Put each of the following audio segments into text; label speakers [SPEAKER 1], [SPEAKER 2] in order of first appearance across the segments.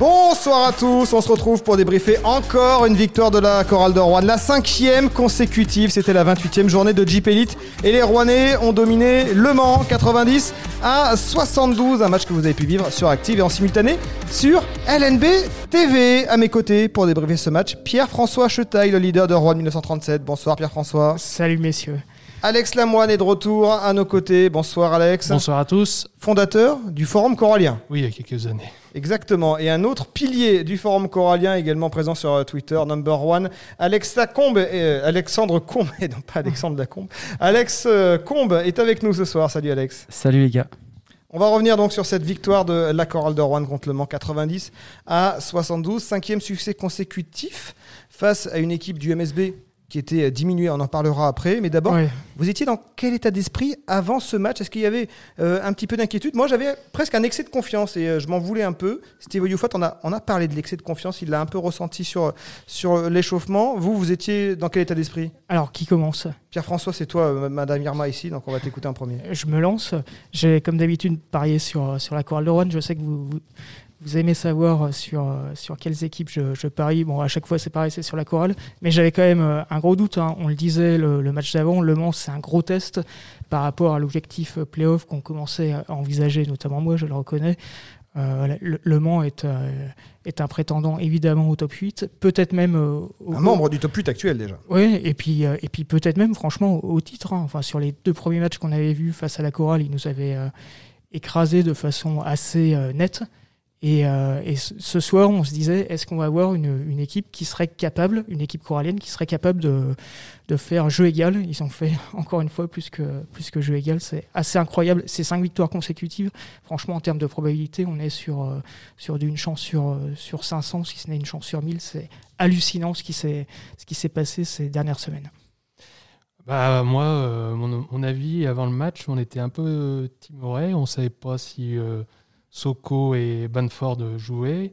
[SPEAKER 1] Bonsoir à tous, on se retrouve pour débriefer encore une victoire de la chorale de Rouen, la cinquième consécutive, c'était la 28e journée de Jeep Elite et les Rouennais ont dominé Le Mans 90 à 72, un match que vous avez pu vivre sur Active et en simultané sur LNB TV. À mes côtés pour débriefer ce match, Pierre-François Chetaille, le leader de Rouen 1937. Bonsoir Pierre-François.
[SPEAKER 2] Salut messieurs.
[SPEAKER 1] Alex Lamoine est de retour à nos côtés. Bonsoir Alex.
[SPEAKER 3] Bonsoir à tous.
[SPEAKER 1] Fondateur du Forum Corallien.
[SPEAKER 3] Oui, il y a quelques années.
[SPEAKER 1] Exactement. Et un autre pilier du Forum Corallien, également présent sur euh, Twitter, number one, Alex Lacombe, euh, Alexandre Combe, et non pas Alexandre Lacombe. Alex euh, Combe est avec nous ce soir. Salut Alex.
[SPEAKER 4] Salut les gars.
[SPEAKER 1] On va revenir donc sur cette victoire de la chorale de Rouen contre le Mans 90 à 72, cinquième succès consécutif face à une équipe du MSB qui était euh, diminué, on en parlera après. Mais d'abord, vous étiez dans quel état d'esprit avant ce match? Est-ce qu'il y avait euh, un petit peu d'inquiétude? Moi, j'avais presque un excès de confiance et euh, je m'en voulais un peu. Steve Youfat, on a, on a parlé de l'excès de confiance, il l'a un peu ressenti sur, sur l'échauffement. Vous, vous étiez dans quel état d'esprit?
[SPEAKER 2] Alors, qui commence?
[SPEAKER 1] Pierre-François, c'est toi, Madame Irma ici, donc on va t'écouter en premier.
[SPEAKER 2] Je me lance. J'ai, comme d'habitude, parié sur, sur la chorale de Rouen. Je sais que vous vous aimez savoir euh, sur, euh, sur quelles équipes je, parie. Bon, à chaque fois, c'est pareil, c'est sur la chorale. Mais j'avais quand même euh, un gros doute. Hein. On le disait, le, match d'avant, Le Mans, c'est un gros test par rapport à l'objectif playoff qu'on commençait à envisager, notamment moi, je le reconnais. le, Mans est, est un prétendant évidemment au top 8, peut-être même.
[SPEAKER 1] un membre du top 8 actuel déjà.
[SPEAKER 2] Oui, et puis, et puis peut-être même, franchement, au, titre. Hein. Enfin, sur les deux premiers matchs qu'on avait vus face à la chorale, il nous avait écrasé de façon assez nette. Et, euh, ce soir, on se disait, est-ce qu'on va avoir une, une, équipe qui serait capable, une équipe corallienne qui serait capable de, de, faire jeu égal? Ils ont fait encore une fois plus que, plus que jeu égal. C'est assez incroyable. Ces cinq victoires consécutives, franchement, en termes de probabilité, on est sur, euh, sur d'une chance sur, euh, sur 500, si ce n'est une chance sur 1000. C'est hallucinant ce qui s'est passé ces dernières semaines.
[SPEAKER 3] Bah, moi, mon, mon, avis avant le match, on était un peu timoré. On ne savait pas si Soko et Banford jouaient.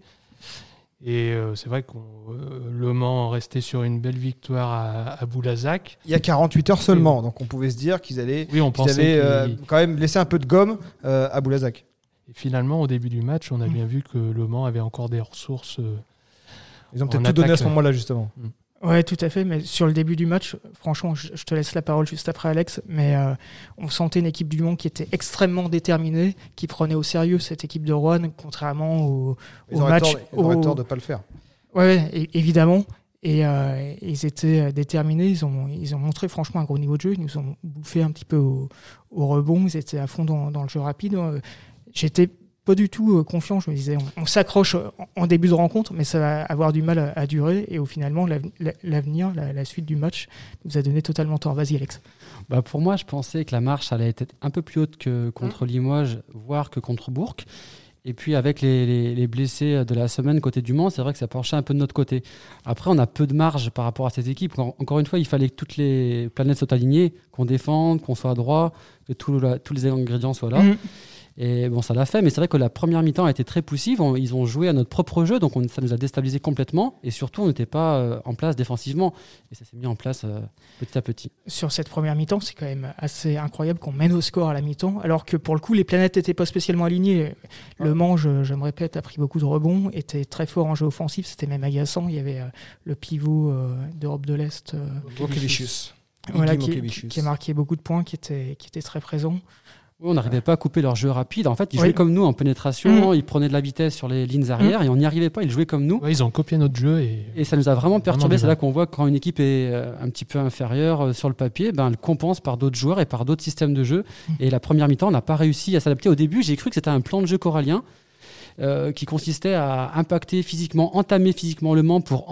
[SPEAKER 3] Et euh, c'est vrai que euh, Le Mans restait sur une belle victoire à, à, Boulazac.
[SPEAKER 1] Il y a 48 heures seulement, donc on pouvait se dire qu'ils allaient,
[SPEAKER 3] oui, on avaient
[SPEAKER 1] euh, quand même laissé un peu de gomme à Boulazac.
[SPEAKER 3] Et finalement, au début du match, on a mm. bien vu que Le Mans avait encore des ressources.
[SPEAKER 1] Ils ont peut-être tout donné à ce moment-là, justement. Mm.
[SPEAKER 2] Ouais, tout à fait. Mais sur le début du match, franchement, je, te laisse la parole juste après Alex. Mais euh, on sentait une équipe du Monde qui était extrêmement déterminée, qui prenait au sérieux cette équipe de Rouen, contrairement au,
[SPEAKER 1] au
[SPEAKER 2] match.
[SPEAKER 1] ils auraient tort de pas le faire.
[SPEAKER 2] Ouais, évidemment. Et euh, ils étaient euh, déterminés. Ils ont, ils ont montré franchement un gros niveau de jeu. Ils nous ont bouffé un petit peu au, rebond. Ils étaient à fond dans, dans le jeu rapide. J'étais pas du tout euh, confiant. Je me disais, on, s'accroche en début de rencontre, mais ça va avoir du mal à, durer. Et au finalement, l'avenir, la, suite du match nous a donné totalement tort. Vas-y, Alex.
[SPEAKER 4] Bah pour moi, je pensais que la marche allait être un peu plus haute que contre mmh. Limoges, voire que contre Bourg. Et puis avec les, blessés de la semaine côté du Mans, c'est vrai que ça penchait un peu de notre côté. Après, on a peu de marge par rapport à cette équipe. Encore une fois, il fallait que toutes les planètes soient alignées, qu'on défende, qu'on soit droit, que tous les ingrédients soient là. Mmh. Et bon, ça l'a fait, mais c'est vrai que la première mi-temps a été très poussive. ils ont joué à notre propre jeu, donc ça nous a déstabilisé complètement. Et surtout, on n'était pas euh, en place défensivement. Et ça s'est mis en place euh, petit à petit.
[SPEAKER 2] Sur cette première mi-temps, c'est quand même assez incroyable qu'on mène au score à la mi-temps, alors que pour le coup, les planètes n'étaient pas spécialement alignées. Le Mans, je, me répète, a pris beaucoup de rebonds, était très fort en jeu offensif, c'était même agaçant. Il y avait euh, le pivot d'Europe de l'Est. Voilà, qui, qui, a marqué beaucoup de points, qui était, qui était très présent
[SPEAKER 4] on n'arrivait pas à couper leur jeu rapide. En fait, ils jouaient comme nous en pénétration, mm. ils prenaient de la vitesse sur les lignes arrière mm. et on n'y arrivait pas. Ils jouaient comme nous.
[SPEAKER 3] ils ont copié notre jeu. Et,
[SPEAKER 4] et ça nous a vraiment perturbé. C'est là qu'on voit quand une équipe est euh, un petit peu inférieure euh, sur le papier, ben, elle compense par d'autres joueurs et par d'autres systèmes de jeu. Mm. Et la première mi-temps, on n'a pas réussi à s'adapter. Au début, j'ai cru que c'était un plan de jeu corallien. Euh, qui consistait à impacter physiquement, entamer physiquement le Mans pour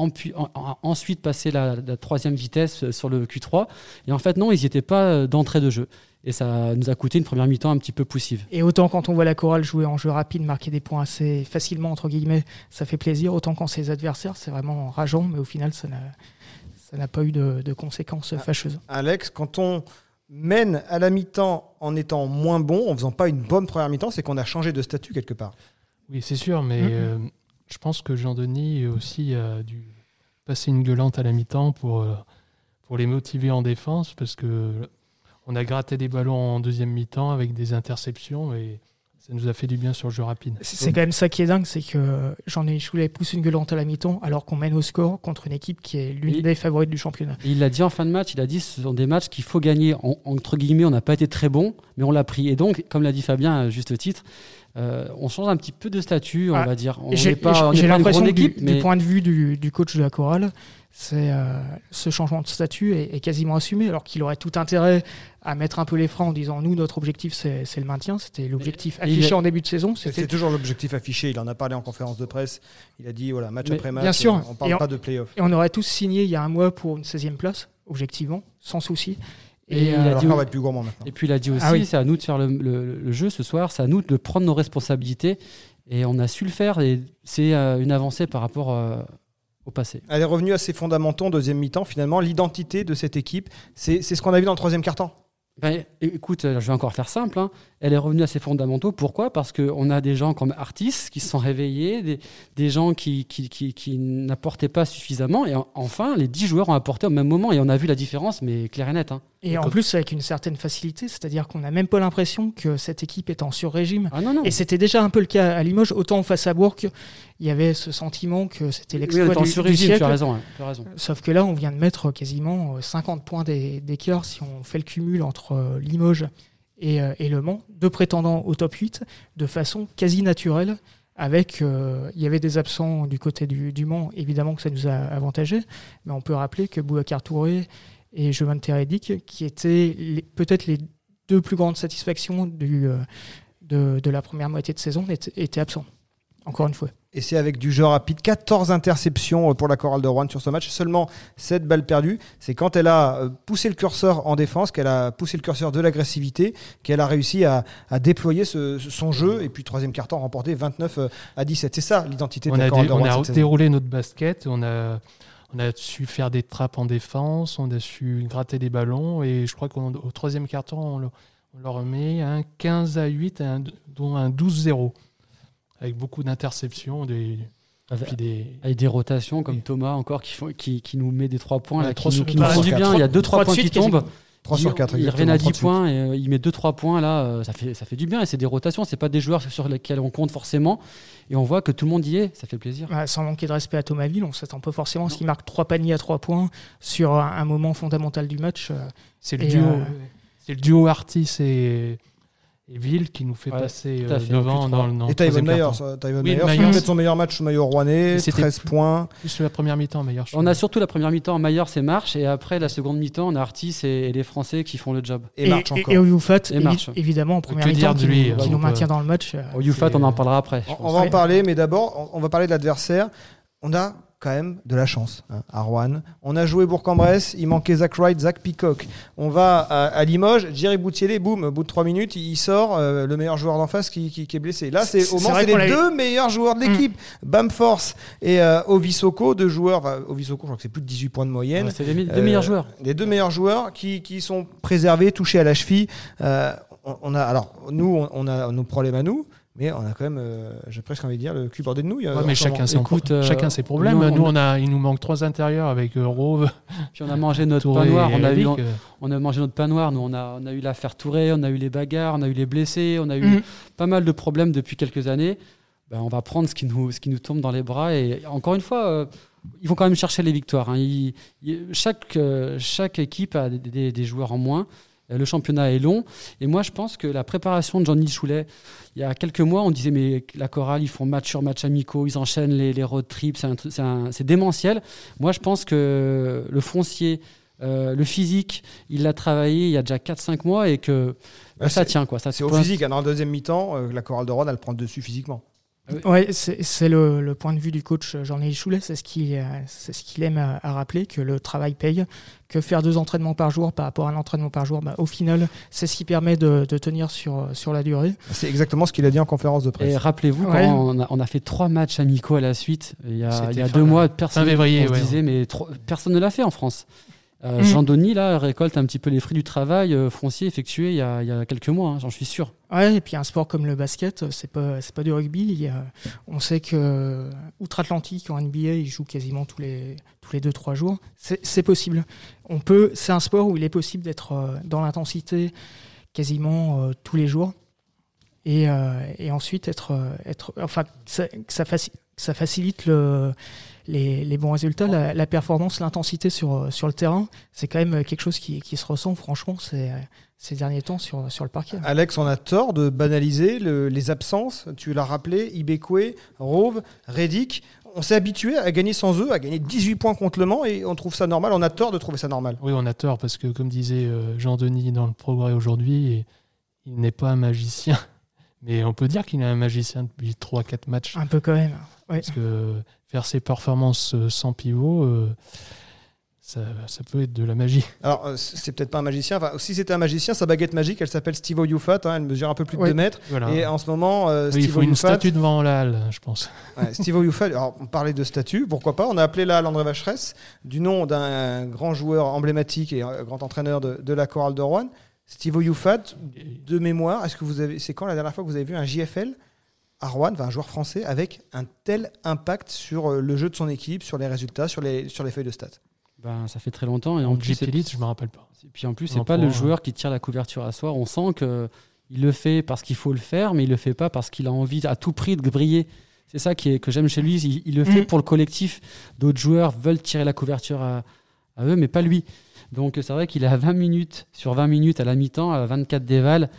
[SPEAKER 4] ensuite passer la, la, troisième vitesse sur le Q3. Et en fait, non, ils n'y étaient pas d'entrée de jeu. Et ça nous a coûté une première mi-temps un petit peu poussive.
[SPEAKER 2] Et autant quand on voit la chorale jouer en jeu rapide, marquer des points assez facilement, entre guillemets, ça fait plaisir. Autant quand c'est les adversaires, c'est vraiment rageant, mais au final, ça n'a pas eu de, conséquences ah, fâcheuses.
[SPEAKER 1] Alex, quand on mène à la mi-temps en étant moins bon, en faisant pas une bonne première mi-temps, c'est qu'on a changé de statut quelque part.
[SPEAKER 3] Oui, c'est sûr, mais mm-hmm. euh, je pense que Jean-Denis aussi a dû passer une gueulante à la mi-temps pour, euh, pour les motiver en défense parce que on a gratté des ballons en deuxième mi-temps avec des interceptions et ça nous a fait du bien sur le jeu rapide.
[SPEAKER 2] C'est quand même ça qui est dingue, c'est que j'en ai Choulet pousse une gueulante à la mi-temps alors qu'on mène au score contre une équipe qui est l'une des favorites du championnat.
[SPEAKER 4] il l'a dit en fin de match, il a dit ce sont des matchs qu'il faut gagner. entre guillemets, on n'a pas été très bon, mais on l'a pris. Et donc, comme l'a dit Fabien à juste titre, euh, on change un petit peu de statut, on va dire.
[SPEAKER 2] J'ai l'impression du, mais... du point de vue du, du coach de la chorale, c'est euh, ce changement de statut est, quasiment assumé, alors qu'il aurait tout intérêt à mettre un peu les freins en disant nous notre objectif c'est le maintien, c'était l'objectif affiché en début de saison.
[SPEAKER 1] C'est toujours l'objectif affiché. Il en a parlé en conférence de presse. Il a dit voilà match après match. Bien sûr, on parle pas de playoff.
[SPEAKER 2] Et on aurait tous signé il y a un mois pour une 16e place, objectivement, sans souci.
[SPEAKER 1] Et, il a dit, va être plus gourmand maintenant.
[SPEAKER 4] Et puis il a dit aussi, ah c'est à nous de faire le, jeu ce soir, c'est à nous de prendre nos responsabilités. Et on a su le faire. Et c'est euh, une avancée par rapport euh, passé.
[SPEAKER 1] Elle est revenue à ses fondamentaux en deuxième mi-temps. Finalement, l'identité de cette équipe, c'est ce qu'on a vu dans le troisième quart-temps.
[SPEAKER 4] Ben, écoute, je vais encore faire simple. Hein. Elle est revenue à ses fondamentaux. Pourquoi? Parce qu'on a des gens comme artistes qui se sont réveillés, des, des gens qui, qui, qui, n'apportaient pas suffisamment. Et enfin, les dix joueurs ont apporté au même moment. Et on a vu la différence, mais clair et net. Hein.
[SPEAKER 2] Et en plus, avec une certaine facilité, c'est-à-dire qu'on n'a même pas l'impression que cette équipe est en sur-régime. Ah et c'était déjà un peu le cas à Limoges. Autant face à Bourg, il y avait ce sentiment que c'était l'exploit du, du, siècle. Tu
[SPEAKER 4] as raison, tu as raison.
[SPEAKER 2] Sauf que là, on vient de mettre quasiment 50 euh, points d'écart si on fait le cumul entre euh, Limoges et, euh, et, Le Mans, deux prétendants au top 8, de façon quasi naturelle. Avec, il y avait des absents du côté du, du, Mans, évidemment que ça nous a avantagé, mais on peut rappeler que Boubacar Touré et Jovan Teredik, qui étaient peut-être les deux plus grandes satisfactions du, de, de, la première moitié de saison, étaient, étaient absents. Encore une fois.
[SPEAKER 1] Et c'est avec du jeu rapide. 14 interceptions euh, pour la chorale de Rouen sur ce match. Seulement 7 balles perdues. C'est quand elle a euh, poussé le curseur en défense, qu'elle a poussé le curseur de l'agressivité, qu'elle a réussi à, déployer son jeu. Et puis, troisième carton remporté 29 euh, à 17. C'est ça l'identité de la chorale de Rouen.
[SPEAKER 3] On a déroulé notre basket. On a, on a su faire des trappes en défense. On a su gratter des ballons. Et je crois qu'au troisième carton, on, on leur met un 15 à 8, dont un 12-0 avec beaucoup d'interceptions. Des,
[SPEAKER 4] avec, des... avec des rotations comme Thomas encore qui, font, qui, qui, nous met des 3 points, là, qui, nous, qui nous du bien. Il y a 2-3 points qui tombent.
[SPEAKER 1] 3 sur 4,
[SPEAKER 4] il revient à 10 points et euh, il met 2-3 points là, euh, ça, fait, ça fait du bien et c'est des rotations, c'est pas des joueurs sur lesquels on compte forcément et on voit que tout le monde y est, ça fait plaisir.
[SPEAKER 2] sans manquer de respect à Thomas Ville, on s'attend pas forcément s'il marque 3 paniers à 3 points sur un, moment fondamental du match. Euh,
[SPEAKER 3] c'est le, duo, c'est le duo Artis et et Ville qui nous fait passer euh, devant dans, dans
[SPEAKER 1] Et Tyvon Mayer, Tyvon oui, Mayer, fait son meilleur match maillot rouennais, 13 points.
[SPEAKER 3] Plus la première mi-temps, Mayer.
[SPEAKER 4] On a surtout la première mi-temps, Mayer c'est Marche, et après la seconde mi-temps, on a Artis et, les Français qui font le job.
[SPEAKER 2] Et, Marche encore. Et Oyoufat, évidemment, en première mi-temps, qui, lui, qui nous maintient dans le match.
[SPEAKER 4] Oyoufat, on en parlera après.
[SPEAKER 1] On, va en parler, mais d'abord, on va parler de l'adversaire. On a quand même de la chance hein, à Rouen. On a joué Bourg-en-Bresse, il manquait Zach Wright, Zach Peacock. On va à, Limoges, Jerry Boutielé, boum, au bout de 3 minutes, il sort euh, le meilleur joueur d'en face qui, qui, est blessé. Là, c'est au moins les deux meilleurs joueurs de l'équipe, mm. Bamforce et euh, Ovisoko, deux joueurs, Ovisoko, je crois que c'est plus de 18 points de moyenne.
[SPEAKER 4] c'est les deux meilleurs euh, joueurs.
[SPEAKER 1] Les deux meilleurs joueurs qui, qui sont préservés, touchés à la cheville. on, a, alors, nous, on a nos problèmes à nous. Mais on a quand même, euh, j'ai presque envie de dire, le cul bordé de nouilles.
[SPEAKER 3] Ouais, mais chacun, ses, euh, chacun ses problèmes. Nous, on a, il nous manque trois intérieurs avec euh, Rove.
[SPEAKER 4] Puis on a mangé notre pain noir. On a, eu, on, a mangé notre pain noir. Nous, on a, on a eu l'affaire Touré, on a eu les bagarres, on a eu les blessés, on a eu mhm. pas mal de problèmes depuis quelques années. Ben, on va prendre ce qui, nous, ce qui nous tombe dans les bras. Et encore une fois, ils vont quand même chercher les victoires. Hein. chaque, chaque équipe a des, des joueurs en moins. Euh, le championnat est long. Et moi, je pense que la préparation de Johnny Choulet, il y a quelques mois, on disait, mais la chorale, ils font match sur match amicaux, ils enchaînent les, road trips, c'est démentiel. Moi, je pense que le foncier, euh, le physique, il l'a travaillé il y a déjà 4-5 mois et que ça tient. quoi.
[SPEAKER 1] C'est au physique. Hein. Dans le deuxième mi-temps, euh, la chorale de Rhodes, elle prend dessus physiquement.
[SPEAKER 2] Ouais, c'est le, le, point de vue du coach Jean-Élie Choulet, c'est ce qu'il ce qu'il aime à, rappeler, que le travail paye, que faire deux entraînements par jour par rapport à un entraînement par jour, bah, au final, c'est ce qui permet de, de, tenir sur, sur la durée.
[SPEAKER 1] C'est exactement ce qu'il a dit en conférence de presse.
[SPEAKER 4] Et rappelez-vous, quand on a, on a, fait trois matchs amicaux à la suite, il y a, il y a deux mois, personne ne disait, mais personne ne l'a fait en France. Euh,
[SPEAKER 2] Mm.
[SPEAKER 4] Jean-Denis, là, récolte un petit peu les fruits du travail euh, foncier effectué il y a, il y a quelques mois, hein, j'en suis sûr.
[SPEAKER 2] Ouais, et puis un sport comme le basket, c'est pas c'est pas du rugby. Il y a- on sait que outre-Atlantique en NBA, il joue quasiment tous les tous les deux trois jours. C'est possible. On peut. C'est un sport où il est possible d'être euh, dans l'intensité quasiment euh, tous les jours et, euh, et ensuite être euh, être enfin ça, ça, faci- ça facilite le les, les bons résultats, la, la performance, l'intensité sur, sur le terrain, c'est quand même quelque chose qui, qui se ressent franchement ces, ces derniers temps sur, sur le parquet.
[SPEAKER 1] Alex, on a tort de banaliser le- les absences. Tu l'as rappelé, Ibekwe, Rove, Reddick. On s'est habitué à gagner sans eux, à gagner 18 points contre Le Mans et on trouve ça normal. On a tort de trouver ça normal.
[SPEAKER 3] Oui, on a tort parce que, comme disait euh, Jean-Denis dans le progrès aujourd'hui, il n'est pas un magicien. Mais on peut dire qu'il est un magicien depuis 3-4 matchs.
[SPEAKER 2] Un peu quand même. Ouais.
[SPEAKER 3] Parce que faire ses performances euh, sans pivot, euh, ça, ça peut être de la magie.
[SPEAKER 1] Alors, euh, c'est peut-être pas un magicien. Enfin, si c'était un magicien, sa baguette magique, elle s'appelle Steve Oyufat. hein, elle mesure un peu plus de
[SPEAKER 2] Ouais.
[SPEAKER 1] 2 mètres.
[SPEAKER 3] Voilà.
[SPEAKER 1] Et en ce moment, euh,
[SPEAKER 3] Oui, il faut une
[SPEAKER 1] Oyufat-
[SPEAKER 3] statue devant la halle, je pense.
[SPEAKER 1] Ouais, Steve Oyufat, alors on parlait de statut, pourquoi pas On a appelé là André Vacheresse, du nom d'un grand joueur emblématique et grand entraîneur de, de la chorale de Rouen. Steve Oyufat, de mémoire, est-ce que vous avez, c'est quand la dernière fois que vous avez vu un JFL à Rouen, enfin, un joueur français, avec un tel impact sur euh, le jeu de son équipe, sur les résultats, sur les, sur les feuilles de stats
[SPEAKER 4] Ben, ça fait très longtemps. Et en
[SPEAKER 3] En
[SPEAKER 4] plus,
[SPEAKER 3] Elite, je me rappelle pas.
[SPEAKER 4] Et puis en plus, c'est pas le joueur qui tire la couverture à soi. On sent que il le fait parce qu'il faut le faire, mais il le fait pas parce qu'il a envie à tout prix de briller. C'est ça qui est, que j'aime chez lui. Il, il le fait
[SPEAKER 2] Mm.
[SPEAKER 4] pour le collectif. D'autres joueurs veulent tirer la couverture à, à eux, mais pas lui. Donc c'est vrai qu'il est à 20 minutes sur 20 minutes à la mi-temps, à 24 déval.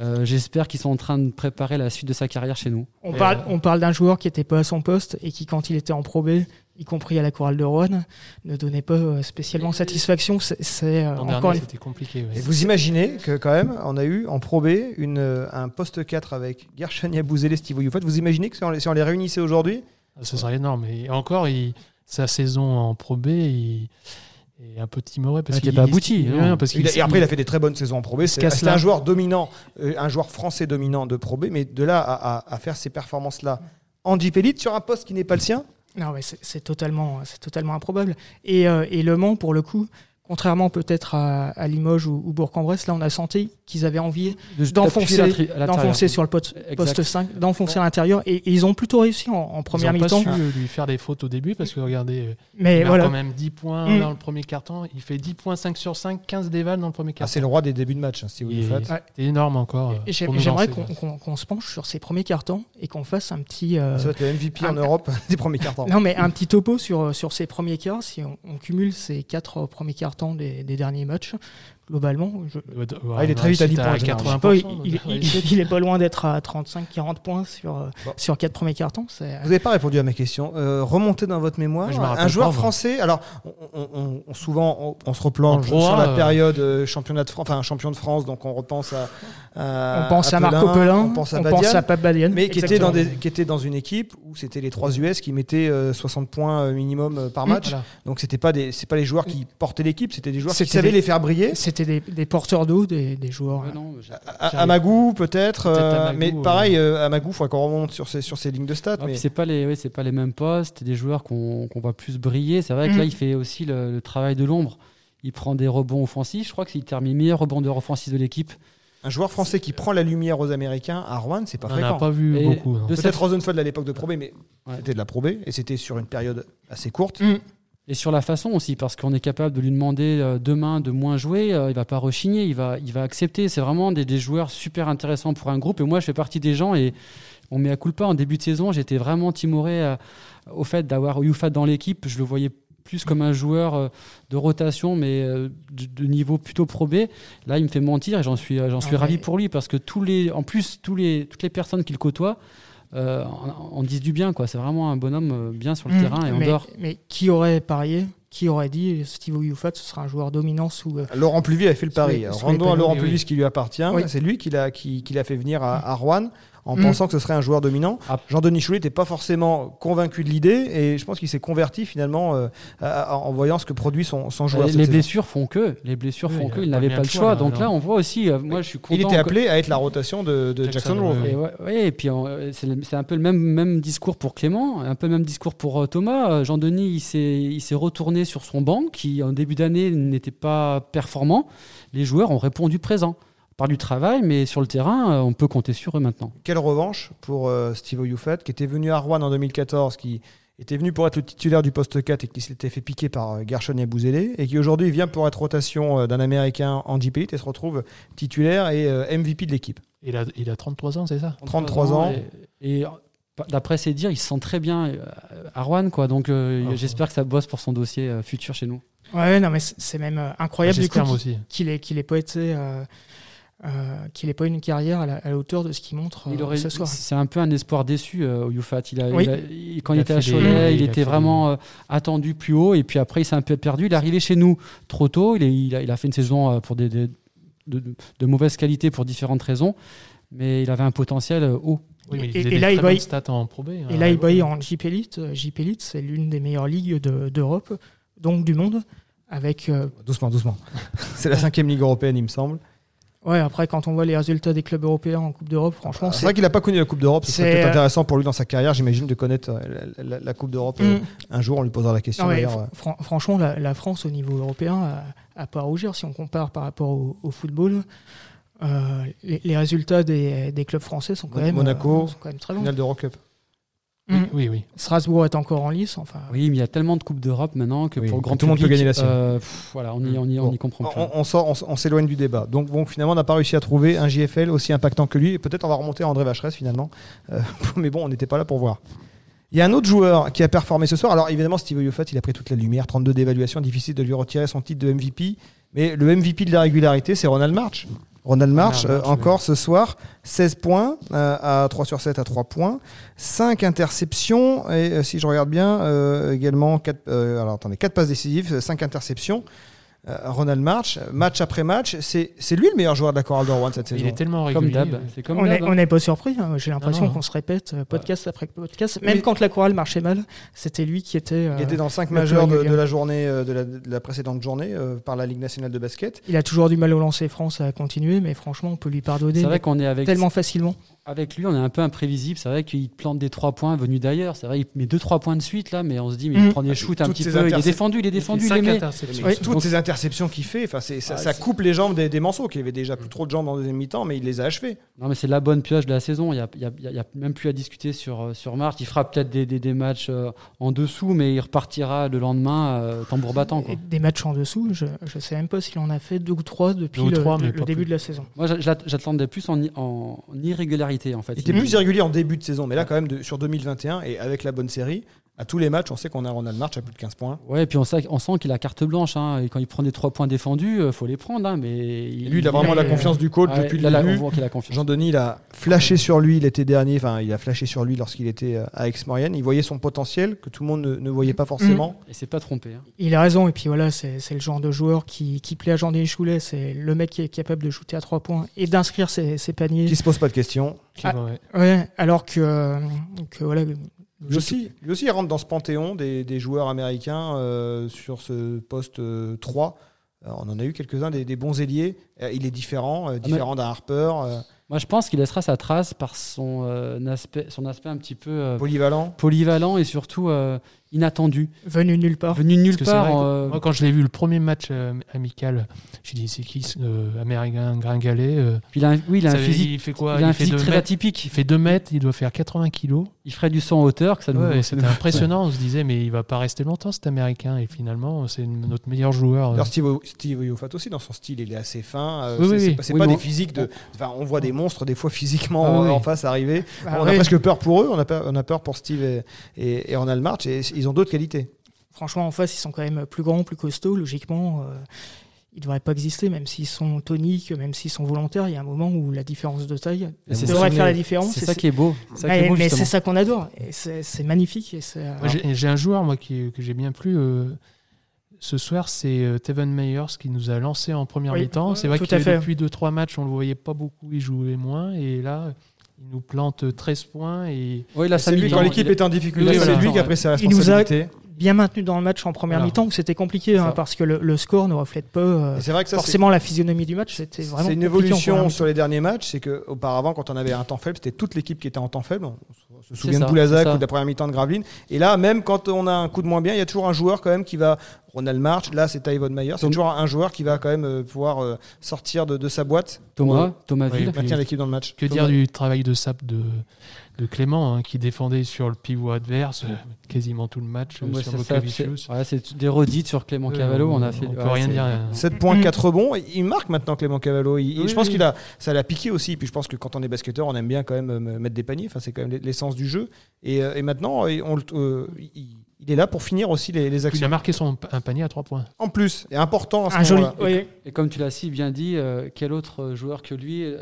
[SPEAKER 4] Euh, J'espère qu'ils sont en train de préparer la suite de sa carrière chez nous.
[SPEAKER 2] On
[SPEAKER 3] Et,
[SPEAKER 2] parle,
[SPEAKER 3] euh,
[SPEAKER 2] on parle d'un joueur qui n'était pas à son poste et qui, quand il était en Pro B, y compris à la chorale de Rouen, ne donnait pas euh, spécialement satisfaction. C'est euh, encore
[SPEAKER 3] dernier,
[SPEAKER 2] une
[SPEAKER 3] c'était compliqué. ouais.
[SPEAKER 1] Et vous imaginez que quand même, on a eu en Pro B une, un poste 4 avec Gershon Yabouzélé et Steve. Vous imaginez que si on les, si on les réunissait aujourd'hui,
[SPEAKER 3] Ah, Ce serait énorme. Et encore, il- sa saison en Pro B il est un peu timoré. Parce
[SPEAKER 4] était
[SPEAKER 3] qu'il
[SPEAKER 4] pas aboutie,
[SPEAKER 3] il-
[SPEAKER 4] non.
[SPEAKER 3] ouais, parce
[SPEAKER 1] Il
[SPEAKER 3] qu'il-
[SPEAKER 1] a- et après, il a fait des très bonnes saisons en Pro B. C'est un joueur dominant, euh, un joueur français dominant de Pro B, mais de là à, à- à faire ces performances-là en Jeep Elite sur un poste qui n'est pas le sien,
[SPEAKER 2] Non, mais c'est totalement, c'est totalement improbable. Et, euh, et Le Mans, pour le coup, contrairement peut-être à, à Limoges ou, ou Bourg-en-Bresse, là, on a senti qu'ils avaient envie
[SPEAKER 4] De-
[SPEAKER 2] d'enfoncer sur le poste,
[SPEAKER 4] Exact.
[SPEAKER 2] poste 5, d'enfoncer à l'intérieur. Et, et ils ont plutôt réussi en, en
[SPEAKER 3] Ils
[SPEAKER 2] première
[SPEAKER 3] n'ont pas
[SPEAKER 2] mi-temps.
[SPEAKER 3] su euh, lui faire des fautes au début parce que regardez, euh,
[SPEAKER 2] Mais
[SPEAKER 3] il a quand même 10 points
[SPEAKER 2] Mm.
[SPEAKER 3] dans le premier carton. Il fait 10 points 5 sur 5, 15 déval dans le premier
[SPEAKER 1] ah,
[SPEAKER 3] carton.
[SPEAKER 1] c'est le roi des débuts de match, hein,
[SPEAKER 3] Il est-
[SPEAKER 1] Oyufat.
[SPEAKER 2] Ouais.
[SPEAKER 3] C'est énorme encore. euh,
[SPEAKER 2] Et J'aimerais qu'on qu'on- qu'on se penche sur ces premiers cartons et qu'on fasse un petit. euh,
[SPEAKER 1] Ça va être le MVP en Europe des premiers cartons.
[SPEAKER 2] Non, mais un petit topo sur, sur ces premiers quarts. Si on, on cumule ces quatre premiers des derniers matchs, globalement, je,
[SPEAKER 3] Ouais, ouais,
[SPEAKER 1] Ah, il est très vite à 10
[SPEAKER 3] c'est
[SPEAKER 1] points,
[SPEAKER 2] sais
[SPEAKER 3] 80%.
[SPEAKER 2] pas, il, est pas loin d'être à 35-40 points sur, euh,
[SPEAKER 1] Bon.
[SPEAKER 2] sur quatre premiers cartons.
[SPEAKER 1] Vous n'avez pas répondu à ma question. Euh, remontez dans votre mémoire.
[SPEAKER 3] Je
[SPEAKER 1] un joueur
[SPEAKER 3] pas,
[SPEAKER 1] français. Alors, on, on- on- on- souvent, on, on se replonge
[SPEAKER 3] Pro
[SPEAKER 1] sur la
[SPEAKER 3] euh,
[SPEAKER 1] période euh, championnat de France, enfin champion de France. Donc, on repense à. à-
[SPEAKER 2] on pense à,
[SPEAKER 1] Pelin,
[SPEAKER 2] Marco Pelin,
[SPEAKER 1] on pense à Badian,
[SPEAKER 2] Pape Badian.
[SPEAKER 1] mais qui était, dans des, qui était dans une équipe où c'était les trois US qui mettaient euh, 60 points minimum par
[SPEAKER 2] Mm.
[SPEAKER 1] match.
[SPEAKER 3] Voilà.
[SPEAKER 1] Donc, c'était pas des, c'est pas les joueurs qui portaient l'équipe, c'était des joueurs qui savaient les faire briller.
[SPEAKER 2] C'était des, des porteurs d'eau, des, des joueurs.
[SPEAKER 4] Ouais, non, j'ai-
[SPEAKER 1] À, à Magou, peut-être.
[SPEAKER 3] Peut-être
[SPEAKER 1] euh,
[SPEAKER 3] Amagou,
[SPEAKER 1] mais
[SPEAKER 3] euh.
[SPEAKER 1] pareil, euh, à Magou, il faudrait qu'on remonte sur ces, sur ces lignes de stats.
[SPEAKER 4] Ah,
[SPEAKER 1] mais...
[SPEAKER 4] c'est pas les, ouais, c'est pas les mêmes postes, des joueurs qu'on qu'on voit plus briller. C'est vrai que
[SPEAKER 2] Mm.
[SPEAKER 4] là, il fait aussi le, le travail de l'ombre. Il prend des rebonds offensifs. Je crois qu'il termine meilleur rebondeur offensif de l'équipe.
[SPEAKER 1] Un joueur français qui prend la lumière aux Américains à Rouen, c'est pas
[SPEAKER 3] On n'en a
[SPEAKER 1] fréquent.
[SPEAKER 3] pas vu
[SPEAKER 4] Et
[SPEAKER 3] beaucoup.
[SPEAKER 4] de
[SPEAKER 1] Peut-être
[SPEAKER 4] cette-
[SPEAKER 1] Rosenfeld à l'époque de Pro B, mais
[SPEAKER 4] Ouais.
[SPEAKER 1] c'était de la Pro B et c'était sur une période assez courte.
[SPEAKER 2] Mm.
[SPEAKER 4] Et sur la façon aussi, parce qu'on est capable de lui demander euh, demain de moins jouer, euh, il va pas rechigner, il va, il va accepter. C'est vraiment des, des joueurs super intéressants pour un groupe. Et moi, je fais partie des gens et on met à coup pas en début de saison. J'étais vraiment timoré euh, au fait d'avoir Youfat dans l'équipe. Je le voyais plus comme un joueur euh, de rotation, mais de, de niveau plutôt pro B. Là, il me fait mentir et j'en suis, j'en suis
[SPEAKER 2] Ah,
[SPEAKER 4] ravi pour lui parce que tous les, en plus, tous les, toutes les personnes qu'il côtoie euh, en, en disent du bien. quoi. C'est vraiment un bonhomme euh, bien sur le
[SPEAKER 2] Mm.
[SPEAKER 4] terrain et en
[SPEAKER 2] mais,
[SPEAKER 4] dehors.
[SPEAKER 2] mais qui aurait parié Qui aurait dit Steve Oyufat, ce sera un joueur dominant sous. euh,
[SPEAKER 1] Laurent Pluvy a fait le pari. Rendons à Laurent Pluvy
[SPEAKER 3] oui.
[SPEAKER 1] ce qui lui appartient.
[SPEAKER 2] Oui.
[SPEAKER 1] C'est lui qui l'a qui, qui l'a fait venir à, à Rouen en
[SPEAKER 2] Mm.
[SPEAKER 1] pensant que ce serait un joueur dominant.
[SPEAKER 4] Ah.
[SPEAKER 1] Jean-Denis Choulet n'était pas forcément convaincu de l'idée et je pense qu'il s'est converti finalement euh, à- à- en voyant ce que produit son, son joueur.
[SPEAKER 4] les
[SPEAKER 1] saison.
[SPEAKER 4] blessures font que, les blessures
[SPEAKER 3] Oui,
[SPEAKER 4] font que,
[SPEAKER 3] a
[SPEAKER 4] il
[SPEAKER 3] pas
[SPEAKER 4] n'avait pas le
[SPEAKER 3] choix,
[SPEAKER 4] choix.
[SPEAKER 3] là,
[SPEAKER 4] Donc
[SPEAKER 3] alors.
[SPEAKER 4] là, on voit aussi, euh, moi je suis content.
[SPEAKER 1] Il était
[SPEAKER 4] que-
[SPEAKER 1] appelé à être la rotation de, de Jackson,
[SPEAKER 3] oui.
[SPEAKER 4] Et ouais, ouais, et puis euh, c'est un peu le même, même discours pour Clément, un peu le même discours pour euh, Thomas. Jean-Denis, il s'est il s'est retourné sur son banc, qui en début d'année n'était pas performant, les joueurs ont répondu présent par du travail, mais sur le terrain, euh, on peut compter sur eux maintenant.
[SPEAKER 1] Quelle revanche pour euh, Steve Oyufat, qui était venu à Rouen en 2014, qui était venu pour être le titulaire du poste 4 et qui s'était fait piquer par euh, Gershon Bouzélé, et qui aujourd'hui vient pour être rotation euh, d'un Américain en JP et se retrouve titulaire et euh, MVP de l'équipe.
[SPEAKER 3] Il a, il a 33 ans, c'est ça?
[SPEAKER 1] 33 ans.
[SPEAKER 4] Et, et d'après ses dires, il se sent très bien à Rouen, quoi. Donc euh,
[SPEAKER 3] Oh.
[SPEAKER 4] j'espère que ça bosse pour son dossier euh, futur chez nous.
[SPEAKER 2] Ouais, non, mais c'est même euh, incroyable du coup
[SPEAKER 3] moi aussi.
[SPEAKER 2] qu'il ait, qu'il ait pas été. Qu'il ait pas une carrière à la, à la hauteur de ce qu'il montre
[SPEAKER 4] Il
[SPEAKER 2] euh,
[SPEAKER 4] aurait,
[SPEAKER 2] ce soir.
[SPEAKER 4] c'est un peu un espoir déçu, euh, Oyufat. Il a,
[SPEAKER 2] Oui.
[SPEAKER 4] il a- il- quand il, était à
[SPEAKER 3] des-
[SPEAKER 4] Cholet,
[SPEAKER 3] il
[SPEAKER 4] était vraiment euh, attendu plus haut, et puis après il s'est un peu perdu. Il est arrivé chez nous trop tôt. Il, est- il a, il a fait une saison euh, pour des, des- de, de mauvaise qualité pour différentes raisons, mais il avait un potentiel euh, haut.
[SPEAKER 3] Oui, mais il
[SPEAKER 2] Et-
[SPEAKER 3] faisait
[SPEAKER 2] et
[SPEAKER 3] des
[SPEAKER 2] là, il
[SPEAKER 3] stats en Pro B.
[SPEAKER 2] Et là, il en JP Elite. Euh, JP Elite, c'est l'une des meilleures ligues de- d'Europe, donc du monde. Avec, euh,
[SPEAKER 1] Doucement, doucement. C'est la cinquième ligue européenne, il me semble.
[SPEAKER 2] Ouais, après, quand on voit les résultats des clubs européens en Coupe d'Europe, franchement,
[SPEAKER 1] C'est vrai qu'il n'a pas connu la Coupe d'Europe.
[SPEAKER 2] C'est,
[SPEAKER 1] peut-être
[SPEAKER 2] euh,
[SPEAKER 1] intéressant pour lui dans sa carrière, j'imagine, de connaître euh, la, la- la Coupe d'Europe. euh,
[SPEAKER 2] Mm.
[SPEAKER 1] Un jour, on lui posera la question.
[SPEAKER 2] Non, fr- fran- franchement, la, la France au niveau européen a pas à rougir si on compare par rapport au, au football. Euh, les, les résultats des, des clubs français sont quand, même,
[SPEAKER 1] Monaco,
[SPEAKER 2] euh, sont quand même très
[SPEAKER 1] euh,
[SPEAKER 2] bons.
[SPEAKER 1] finale d'Eurocup.
[SPEAKER 3] Oui,
[SPEAKER 2] Mm.
[SPEAKER 3] oui, oui.
[SPEAKER 2] Strasbourg est encore en lice. Enfin,
[SPEAKER 4] Oui, mais il y a tellement de coupes d'Europe maintenant que
[SPEAKER 1] Oui,
[SPEAKER 4] pour le grand
[SPEAKER 1] tout le monde peut
[SPEAKER 4] public,
[SPEAKER 1] gagner la sienne.
[SPEAKER 4] euh, pff, voilà, on y, on y, on y
[SPEAKER 1] Bon,
[SPEAKER 4] comprend plus.
[SPEAKER 1] On, on sort, on s'éloigne du débat. Donc, bon, finalement, on n'a pas réussi à trouver un JFL aussi impactant que lui. Et peut-être on va remonter à André Vacheresse finalement. Euh, mais bon, on n'était pas là pour voir. Il y a un autre joueur qui a performé ce soir. Alors évidemment, Steve Oyofat, il a pris toute la lumière. 32 d'évaluation, difficile de lui retirer son titre de MVP. Mais le MVP de la régularité, c'est Ronald March. Ronald March,
[SPEAKER 3] Ronald
[SPEAKER 1] euh,
[SPEAKER 3] March,
[SPEAKER 1] encore ce soir, 16 points, euh, à 3 sur 7 à 3 points, 5 interceptions, et euh, si je regarde bien, également 4, alors attendez, 4 passes décisives, 5 interceptions. Euh, Ronald March, match après match, c'est c'est lui le meilleur joueur de la Chorale de Rouen cette saison.
[SPEAKER 3] Il est tellement
[SPEAKER 4] Comme
[SPEAKER 3] régulier.
[SPEAKER 4] comme
[SPEAKER 2] on n'est
[SPEAKER 4] d'hab. hein.
[SPEAKER 2] on n'est pas surpris. hein. J'ai l'impression qu'on se répète euh, podcast après podcast. Même
[SPEAKER 1] Mais-
[SPEAKER 2] quand la chorale marchait mal, c'était lui qui était. euh,
[SPEAKER 1] Il était dans 5
[SPEAKER 2] le
[SPEAKER 1] majeurs de, la journée, de la, de la précédente journée, euh, par la Ligue nationale de basket.
[SPEAKER 2] Il a toujours du mal au lancer France à continuer, mais franchement, on peut lui pardonner
[SPEAKER 4] C'est
[SPEAKER 2] mais
[SPEAKER 4] vrai qu'on est avec,
[SPEAKER 2] tellement facilement.
[SPEAKER 4] Avec lui, on est un peu imprévisible. C'est vrai qu'il plante des trois points venus d'ailleurs. C'est vrai, il met deux trois points de suite là, mais on se dit, mais il prend des shoots un petit peu. Il est défendu, il est défendu, il
[SPEAKER 3] 5
[SPEAKER 4] met.
[SPEAKER 3] interceptions.
[SPEAKER 2] Oui.
[SPEAKER 1] Toutes
[SPEAKER 4] Donc-
[SPEAKER 1] ces interceptions qu'il fait, enfin, ça,
[SPEAKER 4] Ah,
[SPEAKER 1] ça coupe les jambes des, des Manceaux, qui avaient déjà plus trop de jambes en deuxième mi-temps, mais il les a achevées.
[SPEAKER 4] Non, mais c'est la bonne pioche de la saison. Il n'y a, il a- il a même plus à discuter sur, euh, sur March. Il fera peut-être des, des, des matchs euh, en dessous, mais il repartira le lendemain euh, tambour battant. Quoi.
[SPEAKER 2] Des matchs en dessous, je ne sais même pas s'il en a fait deux ou trois depuis
[SPEAKER 3] Deux
[SPEAKER 2] le, le- le début
[SPEAKER 3] plus.
[SPEAKER 2] de la saison.
[SPEAKER 4] Moi, j'a- j'a- j'attendais plus en, en irrégularité en fait.
[SPEAKER 1] Il était plus irrégulier en début de saison, mais là, quand même, de- sur 2021, et avec la bonne série, à tous les matchs, on sait qu'on a Ronald March à plus de 15 points.
[SPEAKER 4] Ouais, et puis on sait, on sent qu'il a carte blanche. hein, et quand il prend des trois points défendus, il faut les prendre. hein, mais
[SPEAKER 1] Et lui, il a vraiment
[SPEAKER 2] il-
[SPEAKER 1] la confiance du coach
[SPEAKER 4] Ouais,
[SPEAKER 1] depuis
[SPEAKER 4] là,
[SPEAKER 1] le
[SPEAKER 4] là,
[SPEAKER 1] début.
[SPEAKER 4] on voit qu'il a confiance.
[SPEAKER 1] Jean-Denis, il a flashé sur lui l'été dernier, enfin, il a flashé sur lui lorsqu'il était euh, à Aix-Maurienne. Il voyait son potentiel que tout le monde ne, ne voyait pas forcément.
[SPEAKER 4] Et c'est pas trompé. hein.
[SPEAKER 2] Il a raison, et puis voilà, c'est c'est le genre de joueur qui, qui plaît à Jean-Denis Choulet. C'est le mec qui est capable de shooter à trois points et d'inscrire ses, ses paniers.
[SPEAKER 1] Qui se pose pas de questions.
[SPEAKER 2] Ah.
[SPEAKER 3] Ouais,
[SPEAKER 2] alors que, euh, que voilà.
[SPEAKER 1] Lui aussi, lui aussi, il rentre dans ce panthéon des, des joueurs américains euh, sur ce poste euh, 3. Euh, on en a eu quelques-uns, des, des bons ailiers. Euh, il est différent, euh, différent d'un Harper,
[SPEAKER 4] Moi, je pense qu'il laissera sa trace par son, aspect, son aspect un petit peu
[SPEAKER 1] polyvalent.
[SPEAKER 4] polyvalent et surtout inattendu.
[SPEAKER 2] Venu nulle part.
[SPEAKER 4] Venu nulle
[SPEAKER 3] Parce que c'est
[SPEAKER 4] part.
[SPEAKER 3] que
[SPEAKER 4] euh,
[SPEAKER 3] Moi, quand je l'ai vu le premier match euh, amical, j'ai dit c'est qui ce euh, américain gringalet euh,
[SPEAKER 4] il a un- oui, il a un physique,
[SPEAKER 3] Il fait quoi?
[SPEAKER 4] il a un
[SPEAKER 3] fait
[SPEAKER 4] physique très
[SPEAKER 3] mètres-
[SPEAKER 4] atypique.
[SPEAKER 3] Il fait 2 mètres, il doit faire 80 kilos.
[SPEAKER 4] Il ferait du en hauteur, que ça nous.
[SPEAKER 3] Ouais, c'était impressionnant. On se disait, mais il va pas rester longtemps cet américain. Et finalement, c'est notre meilleur joueur.
[SPEAKER 1] D'ailleurs, Steve, Steve Oyofat aussi, dans son style, il est assez fin. euh,
[SPEAKER 3] Oui,
[SPEAKER 1] c'est
[SPEAKER 3] oui,
[SPEAKER 1] c'est
[SPEAKER 3] oui.
[SPEAKER 1] pas, des
[SPEAKER 4] on-
[SPEAKER 1] physiques de. Enfin, on voit des monstres des fois physiquement
[SPEAKER 3] Ah,
[SPEAKER 1] en,
[SPEAKER 3] oui.
[SPEAKER 1] en face arriver.
[SPEAKER 2] Bah,
[SPEAKER 1] on a presque peur pour eux. On a peur, on a peur pour Steve et, et, et Ronald March. Et ils ont d'autres qualités.
[SPEAKER 2] Franchement, en face, ils sont quand même plus grands, plus costauds. Logiquement, euh, ils ne devraient pas exister, même s'ils sont toniques, même s'ils sont volontaires. Il y a un moment où la différence de taille devrait
[SPEAKER 4] ça-
[SPEAKER 2] faire la différence.
[SPEAKER 4] C'est
[SPEAKER 2] Et
[SPEAKER 4] ça qui est beau. Qui est
[SPEAKER 2] mais c'est ça qu'on adore. C'est magnifique.
[SPEAKER 3] J'ai un joueur moi qui, que j'ai bien plu euh, ce soir, c'est euh, Teven Meyers qui nous a lancé en première
[SPEAKER 2] Oui,
[SPEAKER 3] mi-temps. C'est vrai
[SPEAKER 2] tout
[SPEAKER 3] que
[SPEAKER 2] à fait.
[SPEAKER 3] depuis 2-3 matchs, on le voyait pas beaucoup, il jouait moins. Et là, il nous plante 13 points. Et
[SPEAKER 4] Oui, là,
[SPEAKER 1] C'est lui, quand l'équipe est en difficulté,
[SPEAKER 3] Oui,
[SPEAKER 1] c'est
[SPEAKER 3] voilà.
[SPEAKER 1] lui qui a pris ses
[SPEAKER 2] Il nous a-
[SPEAKER 1] responsabilités.
[SPEAKER 2] bien maintenu dans le match en première
[SPEAKER 3] Voilà.
[SPEAKER 2] mi-temps, où c'était compliqué, hein, parce que le, le score ne reflète pas euh,
[SPEAKER 1] vrai que ça,
[SPEAKER 2] forcément la physionomie du match. C'était vraiment
[SPEAKER 1] C'est une évolution sur les derniers matchs. C'est qu'auparavant, quand on avait un temps faible, c'était toute l'équipe qui était en temps faible. On se souvient de Boulazac ou de la première mi-temps de Graveline. Et là, même quand on a un coup de moins bien, il y a toujours un joueur quand même qui va Ronald March. Là, c'est Tyvon Mayer. C'est toujours un joueur qui va quand même euh, pouvoir euh, sortir de, de sa boîte,
[SPEAKER 4] Thomas, Thomas Ville.
[SPEAKER 1] maintenir l'équipe dans le match.
[SPEAKER 3] Que dire du travail de sap de, de Clément, hein, qui défendait sur le pivot adverse euh, quasiment tout le match euh,
[SPEAKER 4] Ouais,
[SPEAKER 3] sur
[SPEAKER 4] c'est ouais, des redites sur Clément
[SPEAKER 3] Euh,
[SPEAKER 4] Cavallo. On a
[SPEAKER 3] on
[SPEAKER 4] fait.
[SPEAKER 3] peut
[SPEAKER 4] ouais,
[SPEAKER 3] rien dire. euh.
[SPEAKER 1] 7 points, 4 rebonds. Il marque maintenant Clément Cavallo. Il- il-
[SPEAKER 4] Oui,
[SPEAKER 1] je pense
[SPEAKER 4] oui.
[SPEAKER 1] qu'il a, ça l'a piqué aussi. Puis je pense que quand on est basketteur, on aime bien quand même mettre des paniers. Enfin, c'est quand même l'essence du jeu. Et, et maintenant, on, le- euh, il, il est là pour finir aussi les, les
[SPEAKER 3] Puis il
[SPEAKER 1] actions.
[SPEAKER 3] a marqué son, un panier à 3 points.
[SPEAKER 1] En plus, et important. à ce
[SPEAKER 2] Un joli. oui.
[SPEAKER 4] Et comme tu l'as si bien dit, euh, quel autre joueur que lui euh,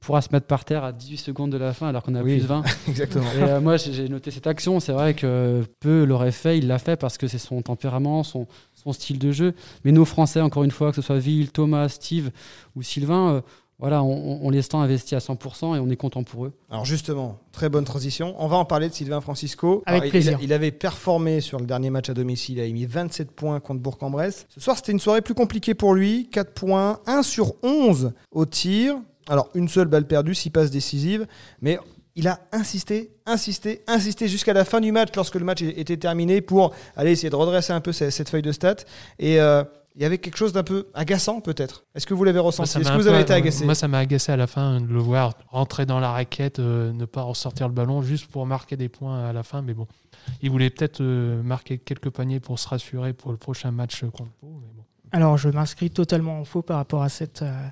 [SPEAKER 4] pourra se mettre par terre à 18 secondes de la fin alors qu'on a
[SPEAKER 1] Oui.
[SPEAKER 4] plus 20
[SPEAKER 1] Exactement.
[SPEAKER 4] Et euh, moi, j'ai j'ai noté cette action. C'est vrai que peu l'aurait fait. Il l'a fait parce que c'est son tempérament, son, son style de jeu. Mais nos Français, encore une fois, que ce soit Ville, Thomas, Steve ou Sylvain, euh, voilà, on, on les sent investis à 100% et on est content pour eux.
[SPEAKER 1] Alors justement, très bonne transition. On va en parler de Sylvain Francisco.
[SPEAKER 2] Avec
[SPEAKER 1] Alors,
[SPEAKER 2] plaisir.
[SPEAKER 1] Il, il avait performé sur le dernier match à domicile. Il a mis 27 points contre Bourg-en-Bresse. Ce soir, c'était une soirée plus compliquée pour lui. 4 points, 1 sur 11 au tir. Alors, une seule balle perdue, 6 passes décisives. Mais il a insisté, insisté, insisté jusqu'à la fin du match, lorsque le match était terminé, pour aller essayer de redresser un peu cette, cette feuille de stats. Et euh, il y avait quelque chose d'un peu agaçant, peut-être. Est-ce que vous l'avez ressenti? Est-ce que vous avez
[SPEAKER 3] peu-
[SPEAKER 1] été agacé?
[SPEAKER 3] Moi, ça m'a agacé à la fin de le voir rentrer dans la raquette, euh, ne pas ressortir le ballon juste pour marquer des points à la fin. Mais bon, il voulait peut-être euh, marquer quelques paniers pour se rassurer pour le prochain match contre Pau. Bon.
[SPEAKER 2] Alors, je m'inscris totalement en faux par rapport à cette, euh,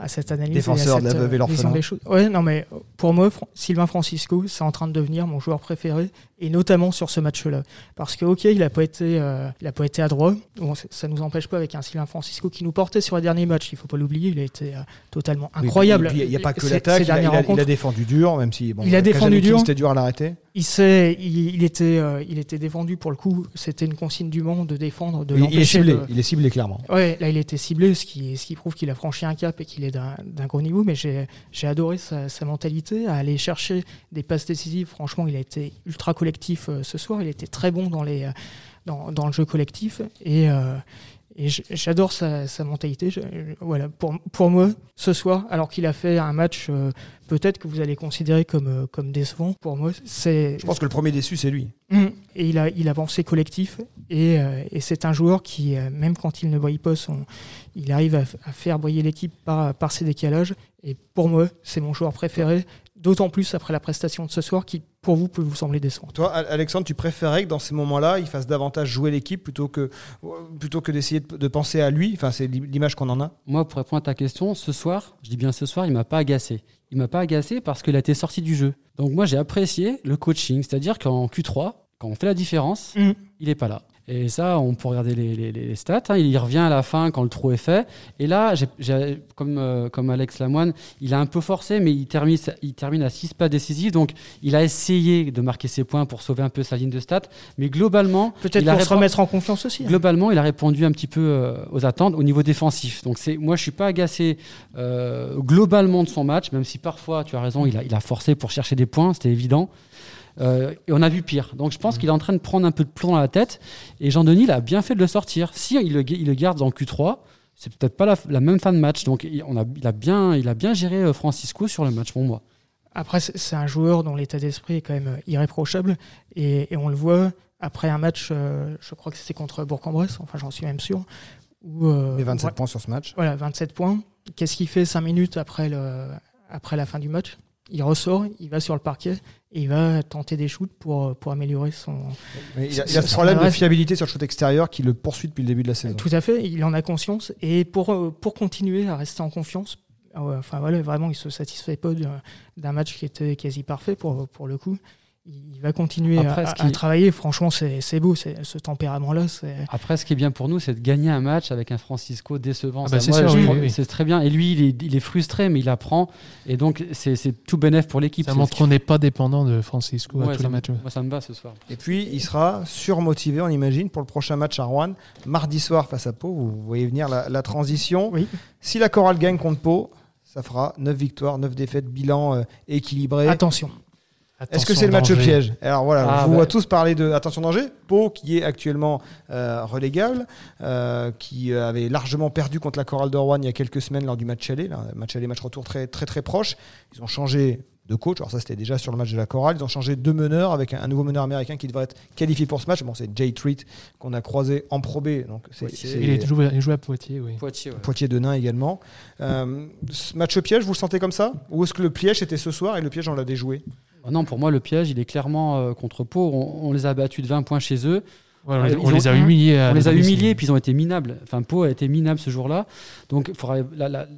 [SPEAKER 2] à cette analyse.
[SPEAKER 1] Défenseur
[SPEAKER 2] et à
[SPEAKER 1] de la veuve et
[SPEAKER 2] euh,
[SPEAKER 1] l'orphelin.
[SPEAKER 2] Ouais, non, mais pour moi, Sylvain Francisco, c'est en train de devenir mon joueur préféré, et notamment sur ce match-là. Parce que, ok, il n'a pas, été, euh, il a pas été adroit. Bon, ça ne nous empêche pas avec un Sylvain Francisco qui nous portait sur les derniers matchs. Il faut pas l'oublier, il a été euh, totalement
[SPEAKER 1] Oui,
[SPEAKER 2] incroyable.
[SPEAKER 1] puis Il n'y a pas que l'attaque. Il, il il a défendu dur, même si bon,
[SPEAKER 2] Il a défendu dur.
[SPEAKER 1] C'était dur à l'arrêter.
[SPEAKER 2] Il, sait, il, il était, euh, il était défendu pour le coup. C'était une consigne du monde de défendre, de
[SPEAKER 1] Il, il est ciblé.
[SPEAKER 2] de-
[SPEAKER 1] Il est ciblé clairement.
[SPEAKER 2] Ouais, là il était ciblé, ce qui, ce qui prouve qu'il a franchi un cap et qu'il est d'un gros niveau. Mais j'ai adoré sa, sa mentalité à aller chercher des passes décisives. Franchement, il a été ultra collectif euh, ce soir. Il était très bon dans, les, euh, dans, dans le jeu collectif. Et, euh, et j'adore sa, sa mentalité. Je- voilà, pour, pour moi, ce soir, alors qu'il a fait un match euh, peut-être que vous allez considérer comme, euh, comme décevant, pour moi, c'est
[SPEAKER 1] Je pense que le premier déçu, c'est lui.
[SPEAKER 2] Mm. Et il a, il a pensé collectif. Et, euh, et c'est un joueur qui, même quand il ne brille pas, son, il arrive à, à faire briller l'équipe par, par ses décalages. Et pour moi, c'est mon joueur préféré. D'autant plus après la prestation de ce soir qui, pour vous, peut vous sembler décevante.
[SPEAKER 1] Toi, Al- Alexandre, tu préférais que dans ces moments-là, il fasse davantage jouer l'équipe plutôt que, plutôt que d'essayer de, de penser à lui? Enfin, c'est l'image qu'on en a.
[SPEAKER 4] Moi, pour répondre à ta question, ce soir, je dis bien ce soir, il m'a pas agacé. Il m'a pas agacé parce qu'il a été sorti du jeu. Donc moi, j'ai apprécié le coaching, c'est-à-dire qu'en Q3, quand on fait la différence,
[SPEAKER 2] Mm.
[SPEAKER 4] il est pas là. Et ça, on peut regarder les, les- les stats. hein. Il y revient à la fin quand le trou est fait. Et là, comme, euh, comme Alex Lamoine, il a un peu forcé, mais il termine, il termine à 6 pas décisifs. Donc, il a essayé de marquer ses points pour sauver un peu sa ligne de stats. Mais globalement,
[SPEAKER 2] Peut-être
[SPEAKER 4] il a
[SPEAKER 2] pour se remettre en confiance aussi. hein.
[SPEAKER 4] Globalement, il a répondu un petit peu euh, aux attentes au niveau défensif. Donc, moi, je suis pas agacé euh, globalement de son match, même si parfois, tu as raison, il a, il a forcé pour chercher des points, c'était évident. Euh, et on a vu pire. Donc, je pense qu'il est en train de prendre un peu de plomb dans la tête. Et Jean-Denis, il a bien fait de le sortir. Si il le, il le garde dans Q3, c'est peut-être pas la, la même fin de match. Donc, il, on a, il, a bien, il a bien géré euh, Francisco sur le match pour moi.
[SPEAKER 2] Après, c'est un joueur dont l'état d'esprit est quand même euh, irréprochable. Et, et on le voit après un match, euh, je crois que c'était contre Bourg-en-Bresse, enfin j'en suis même sûr. Où, euh,
[SPEAKER 1] Mais 27
[SPEAKER 2] ouais,
[SPEAKER 1] points sur ce match.
[SPEAKER 2] Voilà, 27 points. Qu'est-ce qu'il fait 5 minutes après, le, après la fin du match? Il ressort, il va sur le parquet et il va tenter des shoots pour, pour améliorer son.
[SPEAKER 1] Mais il, a, il a ce problème de fiabilité sur le shoot extérieur qui le poursuit depuis le début de la saison.
[SPEAKER 2] Tout à fait, il en a conscience. Et pour, euh, pour continuer à rester en confiance, ouais, enfin voilà, vraiment, il se satisfait pas d'un- d'un match qui était quasi parfait pour, pour le coup. Il va continuer
[SPEAKER 4] Après,
[SPEAKER 2] à,
[SPEAKER 4] ce
[SPEAKER 2] à
[SPEAKER 4] qui-
[SPEAKER 2] travailler. Franchement, c'est beau, c'est- ce tempérament-là.
[SPEAKER 4] Après, ce qui est bien pour nous, c'est de gagner un match avec un Francisco décevant.
[SPEAKER 3] Ah bah,
[SPEAKER 4] Ça,
[SPEAKER 3] c'est oui, oui,
[SPEAKER 4] très bien. Et lui, il est, il est frustré, mais il apprend. Et donc, c'est tout bénéf pour l'équipe.
[SPEAKER 3] Ça montre qu'on n'est pas dépendant de Francisco
[SPEAKER 4] qui-
[SPEAKER 3] à
[SPEAKER 4] Ouais,
[SPEAKER 3] tous
[SPEAKER 4] ça
[SPEAKER 3] les
[SPEAKER 4] me-
[SPEAKER 3] matchs.
[SPEAKER 4] Moi, ça me bat ce soir.
[SPEAKER 1] Et puis, il sera surmotivé, on imagine, pour le prochain match à Rouen, mardi soir face à Pau. Vous voyez venir la, la transition.
[SPEAKER 2] Oui.
[SPEAKER 1] Si la chorale gagne contre Pau, ça fera 9 victoires, 9 défaites, bilan euh, équilibré.
[SPEAKER 2] Attention.
[SPEAKER 1] Est-ce que c'est le match
[SPEAKER 3] danger.
[SPEAKER 1] piège Alors voilà,
[SPEAKER 4] Ah,
[SPEAKER 1] je vous
[SPEAKER 4] bah.
[SPEAKER 1] vois tous parler de attention danger. Pau qui est actuellement euh, relégable, euh, qui avait largement perdu contre la chorale de Rouen il y a quelques semaines lors du match aller, là, match aller match retour très très très proche. Ils ont changé de coach. Alors ça, c'était déjà sur le match de la chorale. Ils ont changé deux meneurs avec un, un nouveau meneur américain qui devrait être qualifié pour ce match. Bon, c'est Jay Treat qu'on a croisé en Pro B. Donc c'est,
[SPEAKER 4] Poitiers.
[SPEAKER 1] c'est-
[SPEAKER 3] Il, est joué, il joue à Poitiers, oui.
[SPEAKER 4] Poitiers, ouais.
[SPEAKER 1] Poitiers de Nain également. Euh, ce match piège, vous le sentez comme ça? Ou est-ce que le piège était ce soir et le piège, on l'a déjoué
[SPEAKER 4] non, pour moi, le piège, il est clairement euh, contre Pau. On, on les a battus de 20 points chez eux.
[SPEAKER 3] Ouais, on les, a
[SPEAKER 4] ont-
[SPEAKER 3] humiliés.
[SPEAKER 4] On les a humiliés, puis ils ont été minables. Enfin, Pau a été minable ce jour-là. Donc,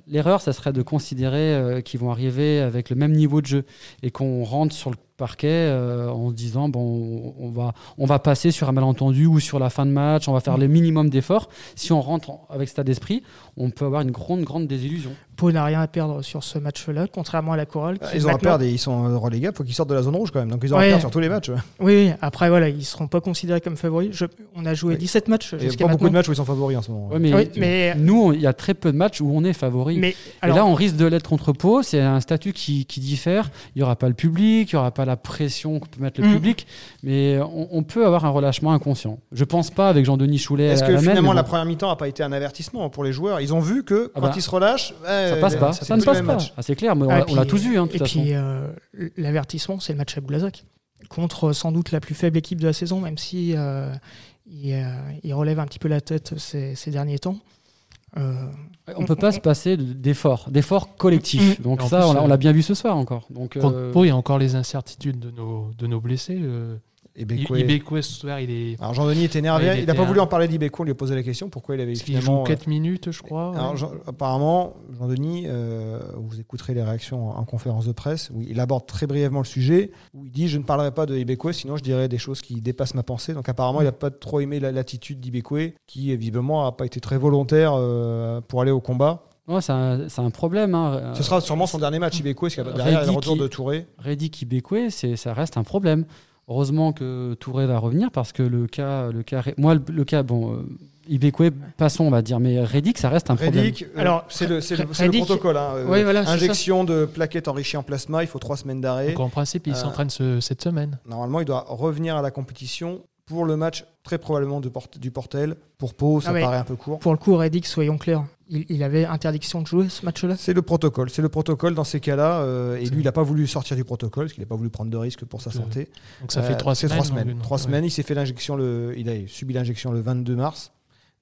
[SPEAKER 4] l'erreur, ça serait de considérer euh, qu'ils vont arriver avec le même niveau de jeu et qu'on rentre sur le parquet euh, en se disant bon, on va, on va passer sur un malentendu ou sur la fin de match, on va faire le minimum d'efforts. Si on rentre en- avec cet état d'esprit, on peut avoir une grande, grande désillusion.
[SPEAKER 2] Pau n'a rien à perdre sur ce match-là, contrairement à la qui
[SPEAKER 1] Ils ont à perdre et ils sont relégables. Il faut qu'ils sortent de la zone rouge quand même. Donc ils ont à
[SPEAKER 2] Ouais.
[SPEAKER 1] perdre sur tous les matchs.
[SPEAKER 2] Oui, oui, après, voilà, ils ne seront pas considérés comme favoris. Je- on a joué
[SPEAKER 1] Oui.
[SPEAKER 2] 17 matchs
[SPEAKER 1] Il n'y a pas beaucoup de matchs où ils sont favoris en ce moment.
[SPEAKER 4] Ouais, mais,
[SPEAKER 2] Oui, mais-
[SPEAKER 4] nous, il y a très peu de matchs où on est favori.
[SPEAKER 2] Mais
[SPEAKER 4] Et
[SPEAKER 2] alors,
[SPEAKER 4] là, on risque de l'être contre Pau. C'est un statut qui, qui diffère. Il n'y aura pas le public, il n'y aura pas la pression que peut mettre le
[SPEAKER 2] Mm.
[SPEAKER 4] public, mais on, on peut avoir un relâchement inconscient. Je pense pas avec Jean-Denis Choulet.
[SPEAKER 1] Est-ce que
[SPEAKER 4] la
[SPEAKER 1] finalement la
[SPEAKER 4] bon,
[SPEAKER 1] première mi-temps n'a pas été un avertissement pour les joueurs? Ils ont vu que
[SPEAKER 4] Ah
[SPEAKER 1] quand
[SPEAKER 4] bah,
[SPEAKER 1] ils se relâchent,
[SPEAKER 4] ça passe pas. Ça, ne passe pas.
[SPEAKER 1] match.
[SPEAKER 4] Ah, c'est clair, mais on
[SPEAKER 2] Ah,
[SPEAKER 4] l'a- on tous vu, hein, de
[SPEAKER 2] Et puis, euh, l'avertissement, c'est le match à Boulazac. Contre sans doute la plus faible équipe de la saison, même si euh, il, euh, il relève un petit peu la tête ces, ces derniers temps. Euh,
[SPEAKER 4] On peut pas se passer de- d'efforts, d'efforts collectifs.
[SPEAKER 2] Mm.
[SPEAKER 4] Donc ça,
[SPEAKER 3] plus,
[SPEAKER 4] on l'a- on
[SPEAKER 3] euh,
[SPEAKER 4] l'a bien vu ce soir encore. Donc
[SPEAKER 3] Contre
[SPEAKER 4] euh,
[SPEAKER 3] il y a encore les incertitudes de nos, de nos blessés. Euh,
[SPEAKER 1] Et
[SPEAKER 3] I-
[SPEAKER 1] Bekwe-
[SPEAKER 3] Ibekwe, ce soir, il est.
[SPEAKER 1] Alors Jean-Denis était énervé.
[SPEAKER 3] Ouais, il
[SPEAKER 1] il n'a pas voulu en parler d'Ibeko. On lui a posé la question pourquoi il avait
[SPEAKER 3] Parce
[SPEAKER 1] finalement.
[SPEAKER 3] joue
[SPEAKER 1] euh,
[SPEAKER 3] 4 minutes, je crois.
[SPEAKER 1] Alors,
[SPEAKER 3] ouais.
[SPEAKER 1] Jean- apparemment, Jean-Denis, euh, vous écouterez les réactions en, en conférence de presse, où il aborde très brièvement le sujet, où il dit Je ne parlerai pas de Ibekwe, sinon je dirais des choses qui dépassent ma pensée. Donc apparemment, il n'a pas trop aimé la- l'attitude d'Ibekwe, qui visiblement n'a pas été très volontaire euh, pour aller au combat.
[SPEAKER 4] ouais, c'est un, problème. Hein.
[SPEAKER 1] Ce sera sûrement son dernier match, Ibekwe, parce qu'il y a derrière il le retour de Touré.
[SPEAKER 4] Reddick Ibekwe, c'est ça reste un problème. Heureusement que Touré va revenir parce que le cas, le cas, moi le, le cas, bon, euh, Ibekwe, passons, on va dire, mais Reddick, ça reste un problème.
[SPEAKER 1] Reddick, euh,
[SPEAKER 2] Alors,
[SPEAKER 1] c'est le, c'est le- c'est le
[SPEAKER 2] Reddick-
[SPEAKER 1] protocole. hein, euh,
[SPEAKER 2] Ouais, voilà, c'est
[SPEAKER 1] injection de plaquettes enrichies en plasma, il faut trois semaines d'arrêt.
[SPEAKER 3] Donc en principe, il
[SPEAKER 1] Euh,
[SPEAKER 3] s'entraîne ce- cette semaine.
[SPEAKER 1] Normalement, il doit revenir à la compétition pour le match, très probablement de Port- du Portel. Pour Pau, ça
[SPEAKER 2] Ah,
[SPEAKER 1] paraît un peu court.
[SPEAKER 2] pour le coup, Reddick, soyons clairs, il, il avait interdiction de jouer ce match-là?
[SPEAKER 1] C'est le protocole. C'est le protocole dans ces cas-là. euh, et lui, il n'a pas voulu sortir du protocole parce qu'il n'a pas voulu prendre de risques pour sa santé.
[SPEAKER 3] Donc ça fait
[SPEAKER 1] Euh,
[SPEAKER 3] 3
[SPEAKER 1] c'est
[SPEAKER 3] semaines.
[SPEAKER 1] trois semaines. Trois
[SPEAKER 3] ouais.
[SPEAKER 1] semaines. Il s'est fait l'injection. Le, il a subi l'injection le 22 mars.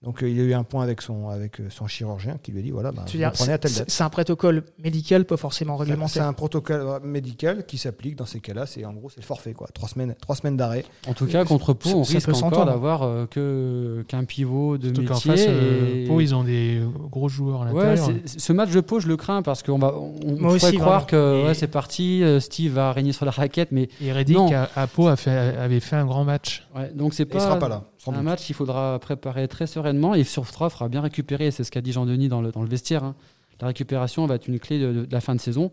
[SPEAKER 1] Donc euh, il a eu un point avec son avec euh, son chirurgien qui lui a dit voilà, bah, vous prenez à telle
[SPEAKER 2] c'est
[SPEAKER 1] date.
[SPEAKER 2] c'est un protocole médical, pas forcément
[SPEAKER 1] C'est
[SPEAKER 2] réglementaire.
[SPEAKER 1] un protocole euh, médical qui s'applique dans ces cas-là. C'est en gros c'est le forfait quoi. Trois semaines, trois semaines d'arrêt.
[SPEAKER 4] En tout cas, contre Pau, on risque encore d'avoir euh, que qu'un pivot de
[SPEAKER 3] Surtout
[SPEAKER 4] métier.
[SPEAKER 3] face, euh,
[SPEAKER 4] et-
[SPEAKER 3] Pau, ils ont des gros joueurs à l'intérieur.
[SPEAKER 4] c'est- ce match de Pau, je le crains parce qu'on va, on,
[SPEAKER 2] Moi
[SPEAKER 4] pourrait
[SPEAKER 2] aussi,
[SPEAKER 4] croire
[SPEAKER 2] vraiment.
[SPEAKER 4] que
[SPEAKER 3] Et-
[SPEAKER 4] ouais, c'est parti, Steve va régner sur la raquette, mais
[SPEAKER 3] Et Reddick, à, à Pau, a fait- avait fait un grand match.
[SPEAKER 4] ouais, donc c'est
[SPEAKER 1] il sera pas là. Sans
[SPEAKER 4] un
[SPEAKER 1] doute.
[SPEAKER 4] match qu'il faudra préparer très sereinement et sur il faudra bien récupérer. C'est ce qu'a dit Jean-Denis dans le, dans le vestiaire. hein. La récupération va être une clé de, de la fin de saison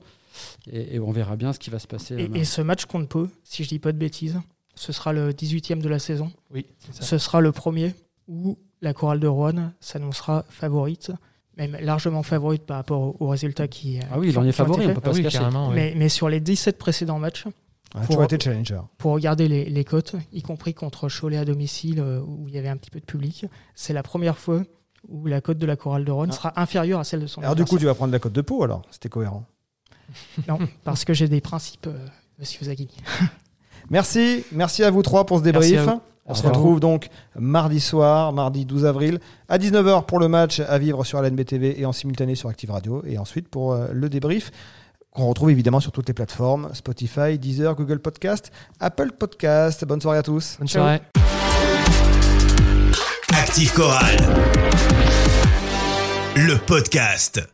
[SPEAKER 4] et, et on verra bien ce qui va se passer. euh,
[SPEAKER 2] Et, et ce match contre Pau, si je dis pas de bêtises, ce sera le 18e de la saison.
[SPEAKER 3] Oui, c'est ça.
[SPEAKER 2] Ce sera le premier où la chorale de Rouen s'annoncera favorite, même largement favorite par rapport aux, résultats qui.
[SPEAKER 4] ah oui, il en est favori, on peut pas
[SPEAKER 3] Ah
[SPEAKER 4] se
[SPEAKER 3] oui,
[SPEAKER 4] cacher.
[SPEAKER 3] carrément. ouais.
[SPEAKER 2] Mais, mais sur les 17 précédents matchs, Pour-
[SPEAKER 1] toujours été challenger.
[SPEAKER 2] pour regarder les, les cotes, y compris contre Cholet à domicile euh, où il y avait un petit peu de public, c'est la première fois où la cote de la chorale de Rouen
[SPEAKER 1] Ah.
[SPEAKER 2] sera inférieure à celle de son
[SPEAKER 1] Alors du coup, tu vas prendre la cote de Pau alors. C'était cohérent.
[SPEAKER 2] Non, parce que j'ai des principes, euh, monsieur Zaghini.
[SPEAKER 1] Merci, merci à vous trois pour ce débrief.
[SPEAKER 3] Merci à vous.
[SPEAKER 1] On se retrouve donc mardi soir, mardi 12 avril, à 19h pour le match à vivre sur la NBTV et en simultané sur Active Radio. Et ensuite pour euh, le débrief qu'on retrouve évidemment sur toutes les plateformes Spotify, Deezer, Google Podcast, Apple Podcast. Bonne soirée à tous.
[SPEAKER 3] Bonne
[SPEAKER 2] Ciao.
[SPEAKER 3] soirée.
[SPEAKER 5] Active Chorale. Le podcast.